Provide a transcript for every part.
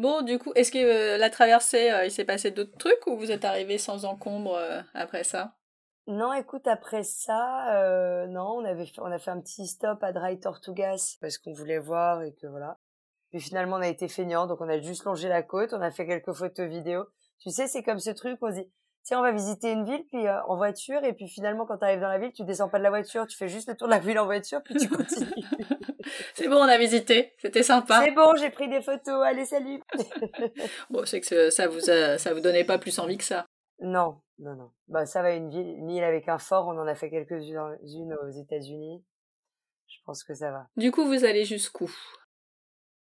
Bon, du coup, est-ce que la traversée, il s'est passé d'autres trucs ou vous êtes arrivé sans encombre après ça? Non, écoute, après ça, non, on avait on a fait un petit stop à Dry Tortugas parce qu'on voulait voir et que voilà. Puis finalement, on a été feignant, donc on a juste longé la côte, on a fait quelques photos vidéo. Tu sais, c'est comme ce truc, on se dit, tiens, on va visiter une ville, puis en voiture, et puis finalement, quand tu arrives dans la ville, tu descends pas de la voiture, tu fais juste le tour de la ville en voiture, puis tu continues. C'est bon, on a visité, c'était sympa. C'est bon, j'ai pris des photos, allez, salut. bon, c'est que ça vous ça vous donnait pas plus envie que ça. Non, non, non. Bah, ça va, une ville, une île avec un fort, on en a fait quelques-unes aux États-Unis. Je pense que ça va. Du coup, vous allez jusqu'où?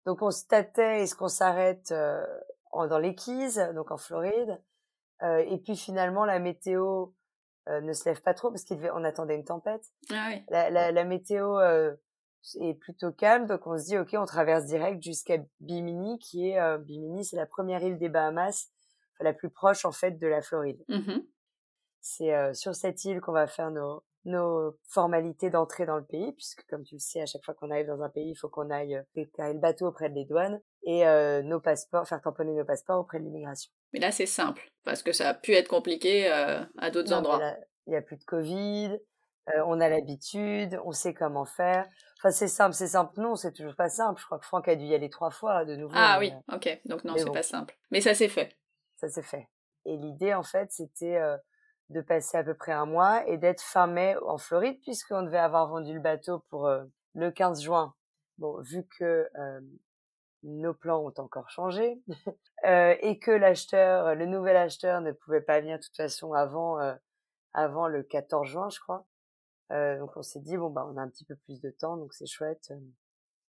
Donc, on se tâtait, est-ce qu'on s'arrête euh, dans les Keys, donc en Floride euh, Et puis, finalement, la météo euh, ne se lève pas trop parce qu'on attendait une tempête. Ah oui. La, la, la météo est plutôt calme, donc on se dit, OK, on traverse direct jusqu'à Bimini, qui est... Euh, Bimini, c'est la première île des Bahamas la plus proche en fait de la Floride. Mmh C'est euh, sur cette île qu'on va faire nos, nos formalités d'entrée dans le pays, puisque comme tu le sais, à chaque fois qu'on arrive dans un pays, il faut qu'on aille euh, déclarer le bateau auprès des douanes et euh, nos passeports, faire tamponner nos passeports auprès de l'immigration. Mais là, c'est simple, parce que ça a pu être compliqué à d'autres endroits. Il n'y a plus de Covid, on a l'habitude, on sait comment faire. Enfin, c'est simple, c'est simple. Non, c'est toujours pas simple. Je crois que Franck a dû y aller trois fois de nouveau. Ah oui, ok. Donc non, c'est pas simple. Mais ça s'est fait ça s'est fait. Et l'idée, en fait, c'était de passer à peu près un mois et d'être fin mai en Floride, puisqu'on devait avoir vendu le bateau pour le 15 juin. Bon, vu que nos plans ont encore changé et que l'acheteur, le nouvel acheteur ne pouvait pas venir de toute façon avant, avant le 14 juin, je crois. Donc on s'est dit bon bah on a un petit peu plus de temps, donc c'est chouette.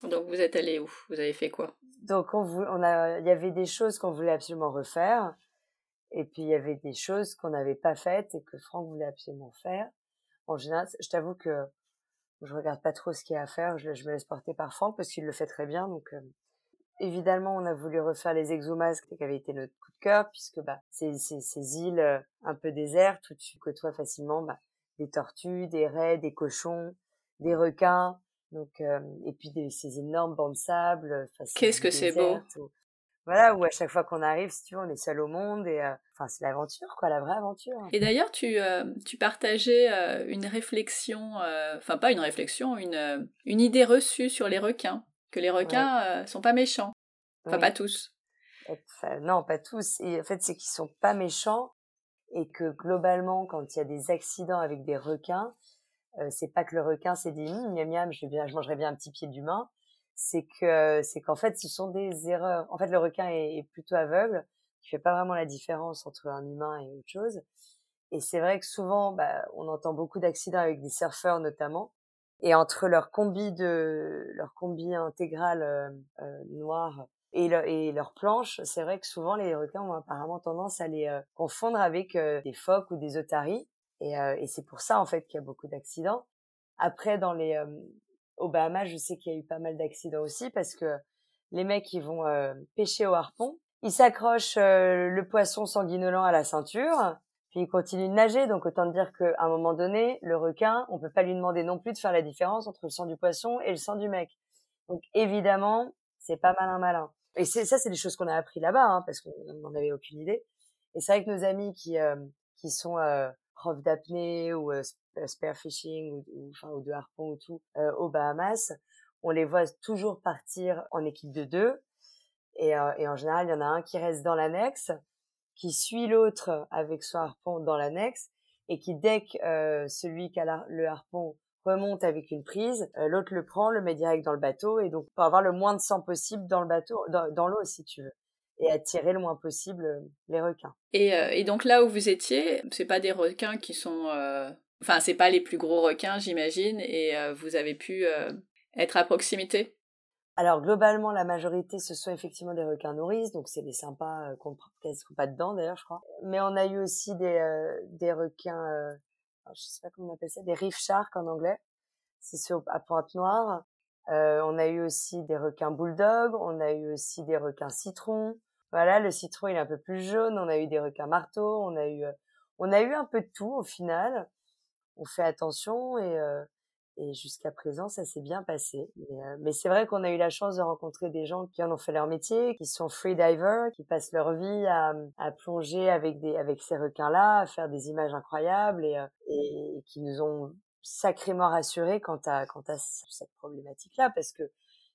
Donc vous êtes allé où? Vous avez fait quoi? Donc on, on a, il y avait des choses qu'on voulait absolument refaire, et puis il y avait des choses qu'on n'avait pas faites et que Franck voulait absolument faire. En général, je t'avoue que je regarde pas trop ce qu'il y a à faire, je, me laisse porter par Franck parce qu'il le fait très bien. Donc euh, évidemment, on a voulu refaire les exomasques qui avaient été notre coup de cœur, puisque bah ces, ces, ces îles euh, un peu désertes où tu côtoies facilement bah, des tortues, des raies, des cochons, des requins donc, euh, et puis des, ces énormes bancs de sable. Qu'est-ce que c'est beau Voilà, où à chaque fois qu'on arrive, si tu veux, on est seul au monde et euh, enfin c'est l'aventure, quoi, la vraie aventure. Et d'ailleurs, tu euh, tu partageais une réflexion, enfin pas une réflexion, une une idée reçue sur les requins, que les requins sont pas méchants, enfin pas tous. non, pas tous. Et en fait, c'est qu'ils sont pas méchants et que globalement, quand il y a des accidents avec des requins, euh, c'est pas que le requin s'est dit hum, miam miam, je, bien, je mangerais bien un petit pied d'humain. C'est que c'est qu'en fait, ce sont des erreurs. En fait, le requin est, plutôt aveugle, qui fait pas vraiment la différence entre un humain et autre chose. Et c'est vrai que souvent, bah, on entend beaucoup d'accidents avec des surfeurs notamment. Et entre leur combi de leur combi intégral euh, euh noir et, et leur planche, c'est vrai que souvent les requins ont apparemment tendance à les euh, confondre avec des phoques ou des otaries. Et, euh, et c'est pour ça en fait qu'il y a beaucoup d'accidents. Après, dans les euh, au Bahamas, je sais qu'il y a eu pas mal d'accidents aussi parce que les mecs ils vont euh, pêcher au harpon, ils s'accrochent le poisson sanguinolent à la ceinture, puis ils continuent de nager. Donc autant dire qu'à un moment donné, le requin, on peut pas lui demander non plus de faire la différence entre le sang du poisson et le sang du mec. Donc évidemment, c'est pas malin malin. Et ça, c'est des choses qu'on a appris là-bas, hein, parce qu'on n'en avait aucune idée. Et c'est vrai que nos amis qui qui sont prof d'apnée ou euh, spearfishing ou, ou, enfin, ou de harpon ou tout euh, aux Bahamas, on les voit toujours partir en équipe de deux. Et, euh, et en général, il y en a un qui reste dans l'annexe, qui suit l'autre avec son harpon dans l'annexe, et qui, dès que euh, celui qui a le harpon remonte avec une prise, euh, l'autre le prend, le met direct dans le bateau, et donc pour avoir le moins de sang possible dans le bateau, dans, dans l'eau si tu veux et attirer le moins possible euh, les requins. Et, euh, et donc là où vous étiez, c'est pas des requins qui sont, euh... enfin c'est pas les plus gros requins j'imagine, et euh, vous avez pu être à proximité? Alors globalement la majorité ce sont effectivement des requins nourrices, donc c'est des sympas qu'on ne sont pas dedans d'ailleurs je crois. Mais on a eu aussi des des requins, je sais pas comment on appelle ça, des reef sharks en anglais. C'est à pointe noire. on a eu aussi des requins bulldog, on a eu aussi des requins citrons, voilà, le citron il est un peu plus jaune. On a eu des requins marteaux. On a eu, euh, on a eu un peu de tout au final. On fait attention et euh, Et jusqu'à présent, ça s'est bien passé. Mais, c'est vrai qu'on a eu la chance de rencontrer des gens qui en ont fait leur métier, qui sont freedivers, qui passent leur vie à, à plonger avec des avec ces requins-là, à faire des images incroyables et, et qui nous ont sacrément rassurés quant à quant à cette problématique-là, parce que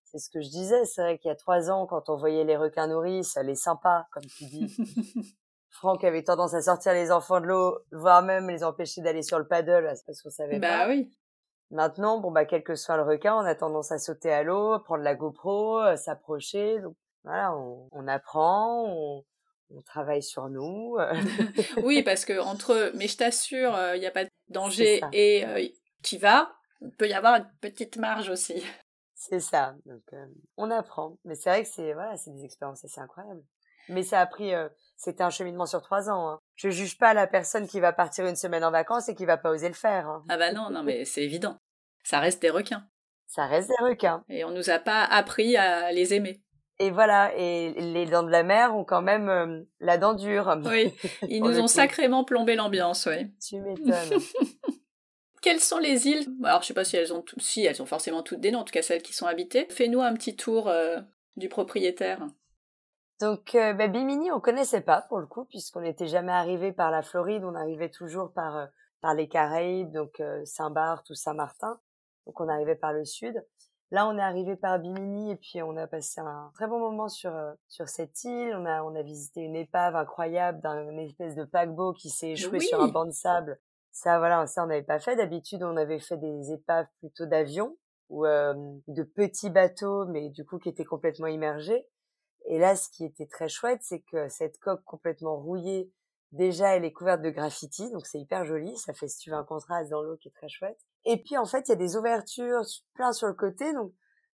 c'est ce que je disais. C'est vrai qu'il y a trois ans, quand on voyait les requins nourris, ça les sympa, comme tu dis. Franck avait tendance à sortir les enfants de l'eau, voire même les empêcher d'aller sur le paddle, parce qu'on savait bah, pas. Bah oui. Maintenant, bon bah quel que soit le requin, on a tendance à sauter à l'eau, prendre la GoPro, euh, s'approcher. Donc voilà, on, on apprend, on, on, travaille sur nous. oui, parce que entre, mais je t'assure, il n'y a pas de danger et euh, tu vas, il peut y avoir une petite marge aussi. C'est ça. Donc, euh, on apprend. Mais c'est vrai que c'est voilà, c'est des expériences assez incroyables. Mais ça a pris, euh, c'était un cheminement sur trois ans. Hein. Je juge pas la personne qui va partir une semaine en vacances et qui va pas oser le faire. Hein. Ah bah non, non, mais c'est évident. Ça reste des requins. Ça reste des requins. Et on nous a pas appris à les aimer. Et voilà, et les dents de la mer ont quand même euh, la dent dure. Oui, ils nous ont sacrément plombé l'ambiance, oui. Tu m'étonnes. Quelles sont les îles? Alors, je sais pas si elles ont si elles ont forcément toutes des noms, en tout cas celles qui sont habitées. Fais-nous un petit tour euh, du propriétaire. Donc, euh, bah, Bimini, on connaissait pas pour le coup, puisqu'on n'était jamais arrivé par la Floride, on arrivait toujours par euh, par les Caraïbes, donc Saint-Barth ou Saint-Martin. Donc, on arrivait par le sud. Là, on est arrivé par Bimini et puis on a passé un très bon moment sur sur cette île. On a on a visité une épave incroyable d'un espèce de paquebot qui s'est échoué sur un banc de sable ça, voilà, ça on n'avait pas fait. D'habitude, on avait fait des épaves plutôt d'avions ou de petits bateaux, mais du coup qui étaient complètement immergés. Et là, ce qui était très chouette, c'est que cette coque complètement rouillée, déjà, elle est couverte de graffiti, donc c'est hyper joli. Ça fait, si tu veux, un contraste dans l'eau qui est très chouette. Et puis, en fait, il y a des ouvertures plein sur le côté, donc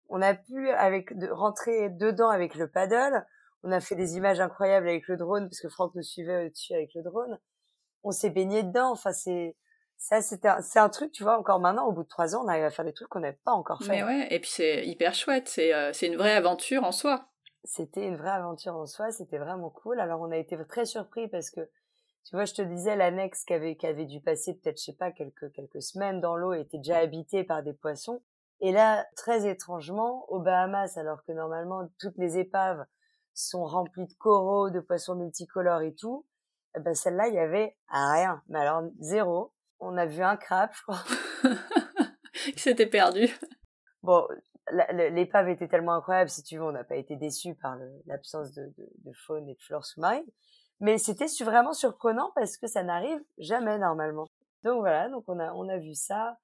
on a pu avec de, rentrer dedans avec le paddle. On a fait des images incroyables avec le drone, parce que Franck nous suivait au-dessus avec le drone on s'est baigné dedans. Enfin, c'est ça, c'était c'est un truc, tu vois. Encore maintenant, au bout de trois ans, on arrive à faire des trucs qu'on n'avait pas encore fait. Mais ouais, et puis c'est hyper chouette. C'est euh, c'est une vraie aventure en soi. C'était une vraie aventure en soi. C'était vraiment cool. Alors, on a été très surpris parce que tu vois, je te disais, l'annexe qui avait, qui avait dû passer peut-être, je sais pas, quelques, quelques semaines dans l'eau était déjà habitée par des poissons. Et là, très étrangement, aux Bahamas, alors que normalement, toutes les épaves sont remplies de coraux, de poissons multicolores et tout, eh ben celle-là, il y avait rien. Mais alors, zéro. On a vu un crabe, je crois. qui s'était perdu. Bon, l'épave était tellement incroyable, si tu veux, on n'a pas été déçus par l'absence de, de, faune et de flore sous-marine. Mais c'était vraiment surprenant parce que ça n'arrive jamais normalement. Donc voilà, donc on a, on a vu ça.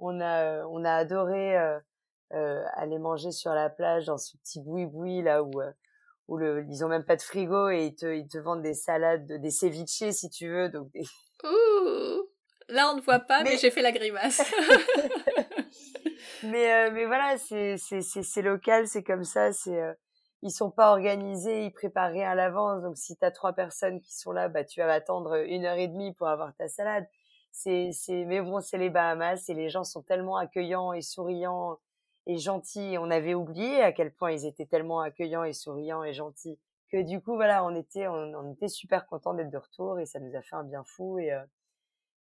On a, on a adoré euh, euh, aller manger sur la plage dans ce petit boui-boui là où euh, où le, ils ont même pas de frigo et ils te, ils te vendent des salades, des ceviches si tu veux. Donc Ouh, là on ne voit pas, mais, j'ai fait la grimace. mais euh, mais voilà, c'est local, c'est comme ça, c'est euh, ils sont pas organisés, ils préparent rien à l'avance. Donc si tu as trois personnes qui sont là, bah tu vas attendre une heure et demie pour avoir ta salade. C'est c'est mais bon, c'est les Bahamas et les gens sont tellement accueillants et souriants et gentils. On avait oublié à quel point ils étaient tellement accueillants et souriants et gentils que du coup voilà, on était on, était super content d'être de retour et ça nous a fait un bien fou et euh,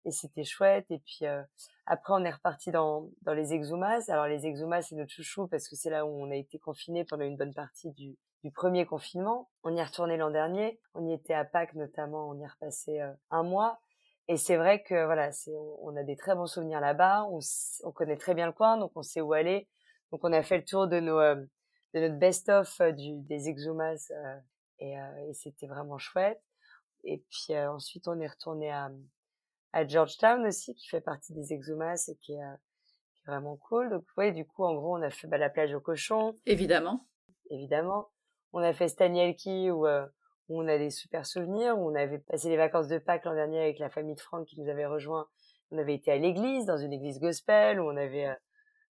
et c'était chouette. Et puis euh, après on est reparti dans dans les exumas. Alors les exumas c'est notre chouchou parce que c'est là où on a été confiné pendant une bonne partie du du premier confinement. On y est retourné l'an dernier. On y était à Pâques notamment. On y est repassé euh, un mois. Et c'est vrai que voilà, c'est on, a des très bons souvenirs là-bas. On, on connaît très bien le coin, donc on sait où aller. Donc on a fait le tour de nos euh, de notre best of euh, des exumas euh, et, et c'était vraiment chouette. Et puis ensuite on est retourné à à Georgetown aussi qui fait partie des exumas et qui est, qui est vraiment cool. Donc ouais, du coup en gros on a fait bah, la plage aux cochons. Évidemment. Évidemment. On a fait Stanielki où, où on a des super souvenirs. Où on avait passé les vacances de Pâques l'an dernier avec la famille de Franck qui nous avait rejoint. On avait été à l'église, dans une église gospel, où on avait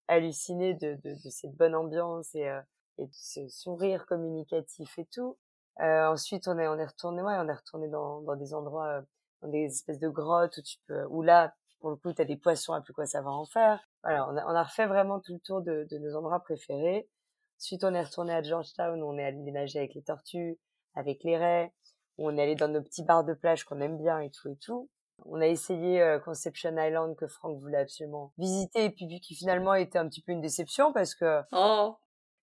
halluciné de, de, de, cette bonne ambiance et, euh, et de ce sourire communicatif et tout. Euh, ensuite, on est, on est retourné, ouais, on est retourné dans, dans des endroits, euh, des espèces de grottes où tu peux, où là, pour le coup, tu as des poissons, à plus quoi va en faire. Voilà, on a, refait vraiment tout le tour de, nos endroits préférés. Ensuite, on est retourné à Georgetown, on est allé nager avec les tortues, avec les raies, on est allé dans nos petits bars de plage qu'on aime bien et tout et tout. On a essayé euh, Conception Island que Franck voulait absolument visiter et puis qui finalement était un petit peu une déception parce que oh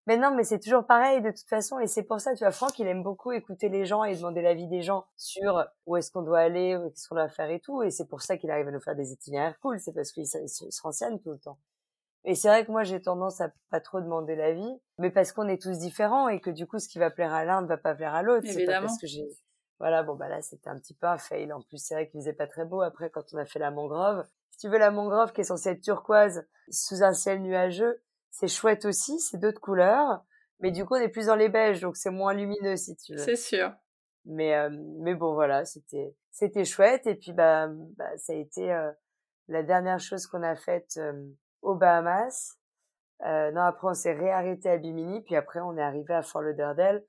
mais non, mais c'est toujours pareil de toute façon, et c'est pour ça, tu vois, Franck, il aime beaucoup écouter les gens et demander l'avis des gens sur où est-ce qu'on doit aller, qu'est-ce qu'on doit faire et tout, et c'est pour ça qu'il arrive à nous faire des itinéraires cool, c'est parce qu'il se renseigne tout le temps. Et c'est vrai que moi, j'ai tendance à pas trop demander l'avis, mais parce qu'on est tous différents et que du coup, ce qui va plaire à l'un ne va pas plaire à l'autre. C'est pas parce que j'ai, voilà, bon, bah là, c'était un petit peu un fail. En plus, c'est vrai qu'il faisait pas très beau après quand on a fait la mangrove. Si tu veux, la mangrove qui est censée être turquoise sous un ciel nuageux, c'est chouette aussi, c'est d'autres couleurs. Mais du coup, on est plus dans les beiges, donc c'est moins lumineux si tu veux. C'est sûr. Mais euh, mais bon voilà, c'était c'était chouette et puis bah, bah ça a été euh, la dernière chose qu'on a faite euh, aux Bahamas. non après on s'est réarrêté à Bimini puis après on est arrivé à Fort Lauderdale